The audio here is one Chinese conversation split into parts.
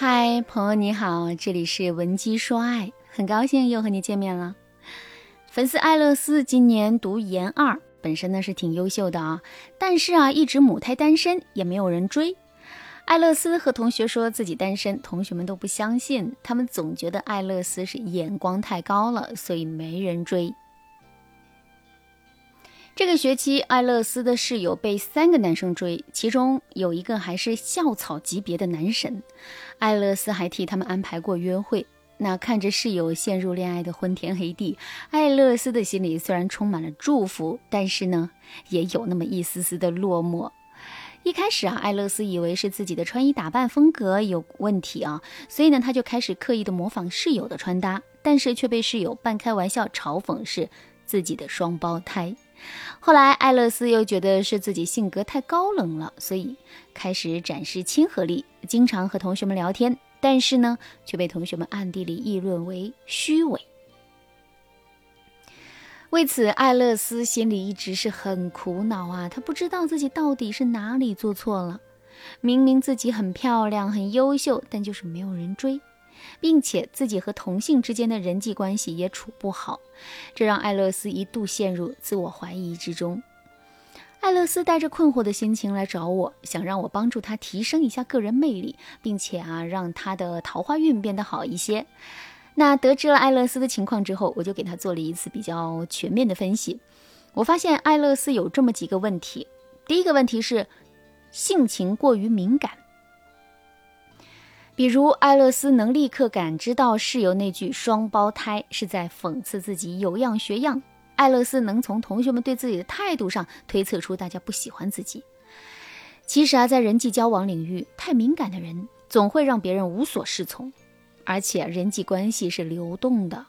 嗨，朋友你好，这里是文姬说爱，很高兴又和你见面了。粉丝艾乐斯今年读研二，本身呢是挺优秀的啊，但是啊一直母胎单身，也没有人追。艾乐斯和同学说自己单身，同学们都不相信，他们总觉得艾乐斯是眼光太高了，所以没人追。这个学期，艾乐斯的室友被三个男生追，其中有一个还是校草级别的男神。艾乐斯还替他们安排过约会。那看着室友陷入恋爱的昏天黑地，艾乐斯的心里虽然充满了祝福，但是呢，也有那么一丝丝的落寞。一开始啊，艾乐斯以为是自己的穿衣打扮风格有问题啊，所以呢，他就开始刻意的模仿室友的穿搭，但是却被室友半开玩笑嘲讽是自己的双胞胎。后来，艾乐斯又觉得是自己性格太高冷了，所以开始展示亲和力，经常和同学们聊天。但是呢，却被同学们暗地里议论为虚伪。为此，艾乐斯心里一直是很苦恼啊！他不知道自己到底是哪里做错了。明明自己很漂亮、很优秀，但就是没有人追。并且自己和同性之间的人际关系也处不好，这让艾勒斯一度陷入自我怀疑之中。艾勒斯带着困惑的心情来找我，想让我帮助他提升一下个人魅力，并且啊，让他的桃花运变得好一些。那得知了艾勒斯的情况之后，我就给他做了一次比较全面的分析。我发现艾勒斯有这么几个问题：第一个问题是性情过于敏感。比如，艾勒斯能立刻感知到室友那句“双胞胎”是在讽刺自己有样学样。艾勒斯能从同学们对自己的态度上推测出大家不喜欢自己。其实啊，在人际交往领域，太敏感的人总会让别人无所适从。而且，人际关系是流动的，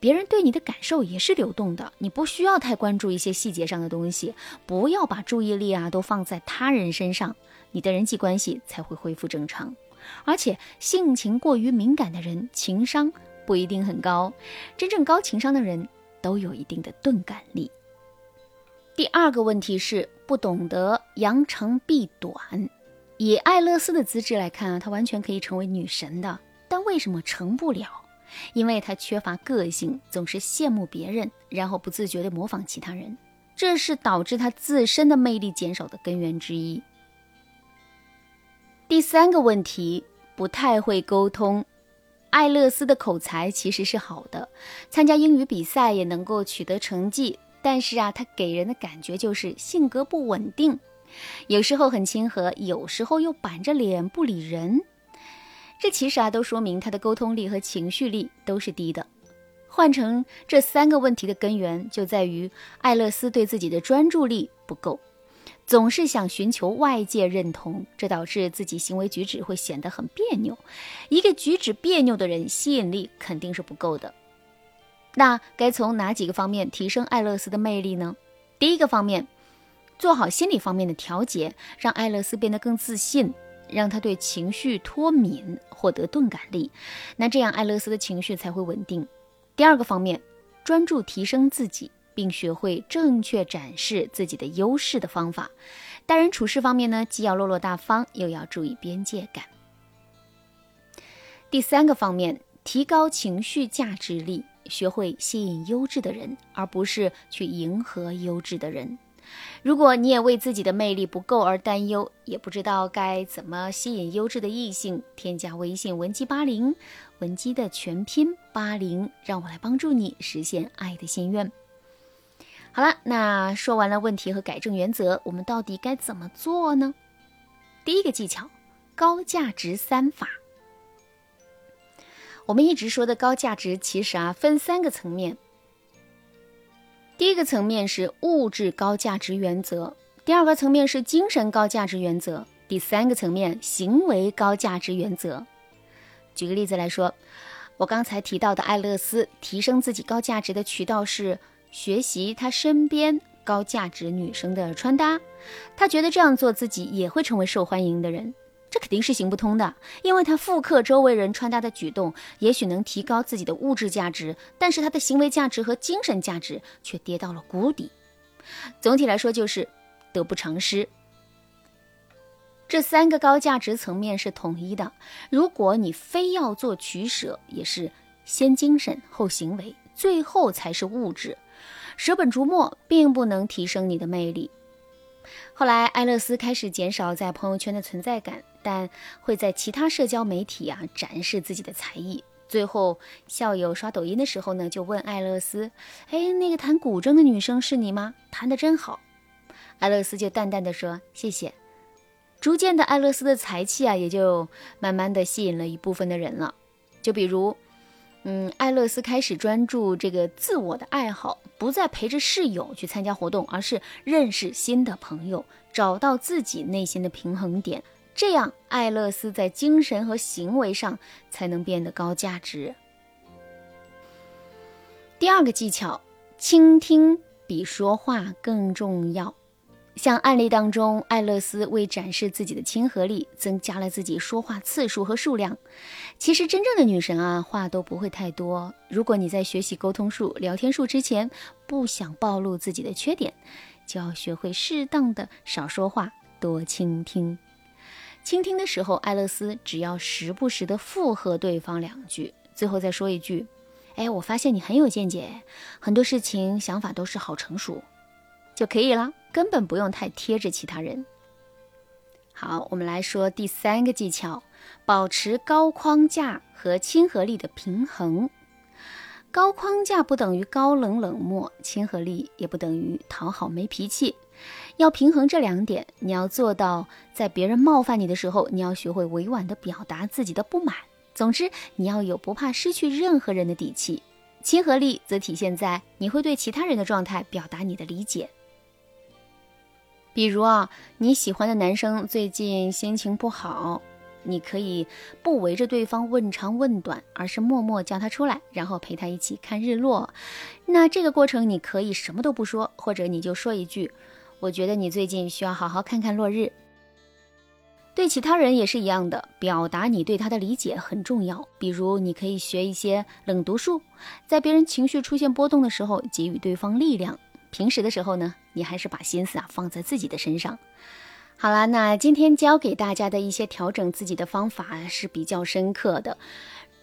别人对你的感受也是流动的。你不需要太关注一些细节上的东西，不要把注意力啊都放在他人身上，你的人际关系才会恢复正常。而且性情过于敏感的人，情商不一定很高。真正高情商的人都有一定的钝感力。第二个问题是不懂得扬长避短。以爱乐丝的资质来看啊，她完全可以成为女神的，但为什么成不了？因为她缺乏个性，总是羡慕别人，然后不自觉地模仿其他人，这是导致她自身的魅力减少的根源之一。第三个问题，不太会沟通。艾勒斯的口才其实是好的，参加英语比赛也能够取得成绩。但是啊，他给人的感觉就是性格不稳定，有时候很亲和，有时候又板着脸不理人。这其实啊，都说明他的沟通力和情绪力都是低的。换成这三个问题的根源，就在于艾勒斯对自己的专注力不够。总是想寻求外界认同，这导致自己行为举止会显得很别扭。一个举止别扭的人，吸引力肯定是不够的。那该从哪几个方面提升艾乐斯的魅力呢？第一个方面，做好心理方面的调节，让艾乐斯变得更自信，让他对情绪脱敏，获得钝感力。那这样艾乐斯的情绪才会稳定。第二个方面，专注提升自己。并学会正确展示自己的优势的方法。待人处事方面呢，既要落落大方，又要注意边界感。第三个方面，提高情绪价值力，学会吸引优质的人，而不是去迎合优质的人。如果你也为自己的魅力不够而担忧，也不知道该怎么吸引优质的异性，添加微信文姬八零，文姬的全拼八零，让我来帮助你实现爱的心愿。好了，那说完了问题和改正原则，我们到底该怎么做呢？第一个技巧，高价值三法。我们一直说的高价值，其实啊分三个层面。第一个层面是物质高价值原则，第二个层面是精神高价值原则，第三个层面行为高价值原则。举个例子来说，我刚才提到的爱乐丝提升自己高价值的渠道是。学习他身边高价值女生的穿搭，他觉得这样做自己也会成为受欢迎的人，这肯定是行不通的，因为他复刻周围人穿搭的举动，也许能提高自己的物质价值，但是他的行为价值和精神价值却跌到了谷底。总体来说就是得不偿失。这三个高价值层面是统一的。如果你非要做取舍，也是先精神后行为，最后才是物质。舍本逐末并不能提升你的魅力。后来，艾勒斯开始减少在朋友圈的存在感，但会在其他社交媒体啊展示自己的才艺。最后，校友刷抖音的时候呢，就问艾勒斯：“哎，那个弹古筝的女生是你吗？弹得真好。”艾勒斯就淡淡的说：“谢谢。”逐渐的，艾勒斯的才气啊，也就慢慢的吸引了一部分的人了。就比如，嗯，艾勒斯开始专注这个自我的爱好，不再陪着室友去参加活动，而是认识新的朋友，找到自己内心的平衡点。这样，艾勒斯在精神和行为上才能变得高价值。第二个技巧，倾听比说话更重要。像案例当中，艾勒斯为展示自己的亲和力，增加了自己说话次数和数量。其实，真正的女神啊，话都不会太多。如果你在学习沟通术、聊天术之前，不想暴露自己的缺点，就要学会适当的少说话，多倾听。倾听的时候，艾勒斯只要时不时的附和对方两句，最后再说一句：“哎，我发现你很有见解，很多事情想法都是好成熟，就可以了，根本不用太贴着其他人。”好，我们来说第三个技巧：保持高框架和亲和力的平衡。高框架不等于高冷冷漠，亲和力也不等于讨好没脾气。要平衡这两点，你要做到，在别人冒犯你的时候，你要学会委婉地表达自己的不满。总之，你要有不怕失去任何人的底气。亲和力则体现在你会对其他人的状态表达你的理解。比如啊，你喜欢的男生最近心情不好，你可以不围着对方问长问短，而是默默叫他出来，然后陪他一起看日落。那这个过程，你可以什么都不说，或者你就说一句。我觉得你最近需要好好看看落日。对其他人也是一样的，表达你对他的理解很重要。比如，你可以学一些冷读术，在别人情绪出现波动的时候，给予对方力量。平时的时候呢，你还是把心思啊放在自己的身上。好啦，那今天教给大家的一些调整自己的方法是比较深刻的。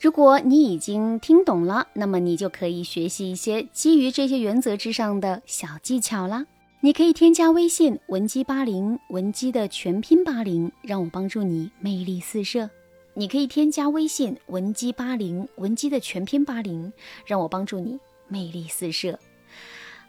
如果你已经听懂了，那么你就可以学习一些基于这些原则之上的小技巧啦。你可以添加微信文姬八零，文姬的全拼八零，让我帮助你魅力四射。你可以添加微信文姬八零，文姬的全拼八零，让我帮助你魅力四射。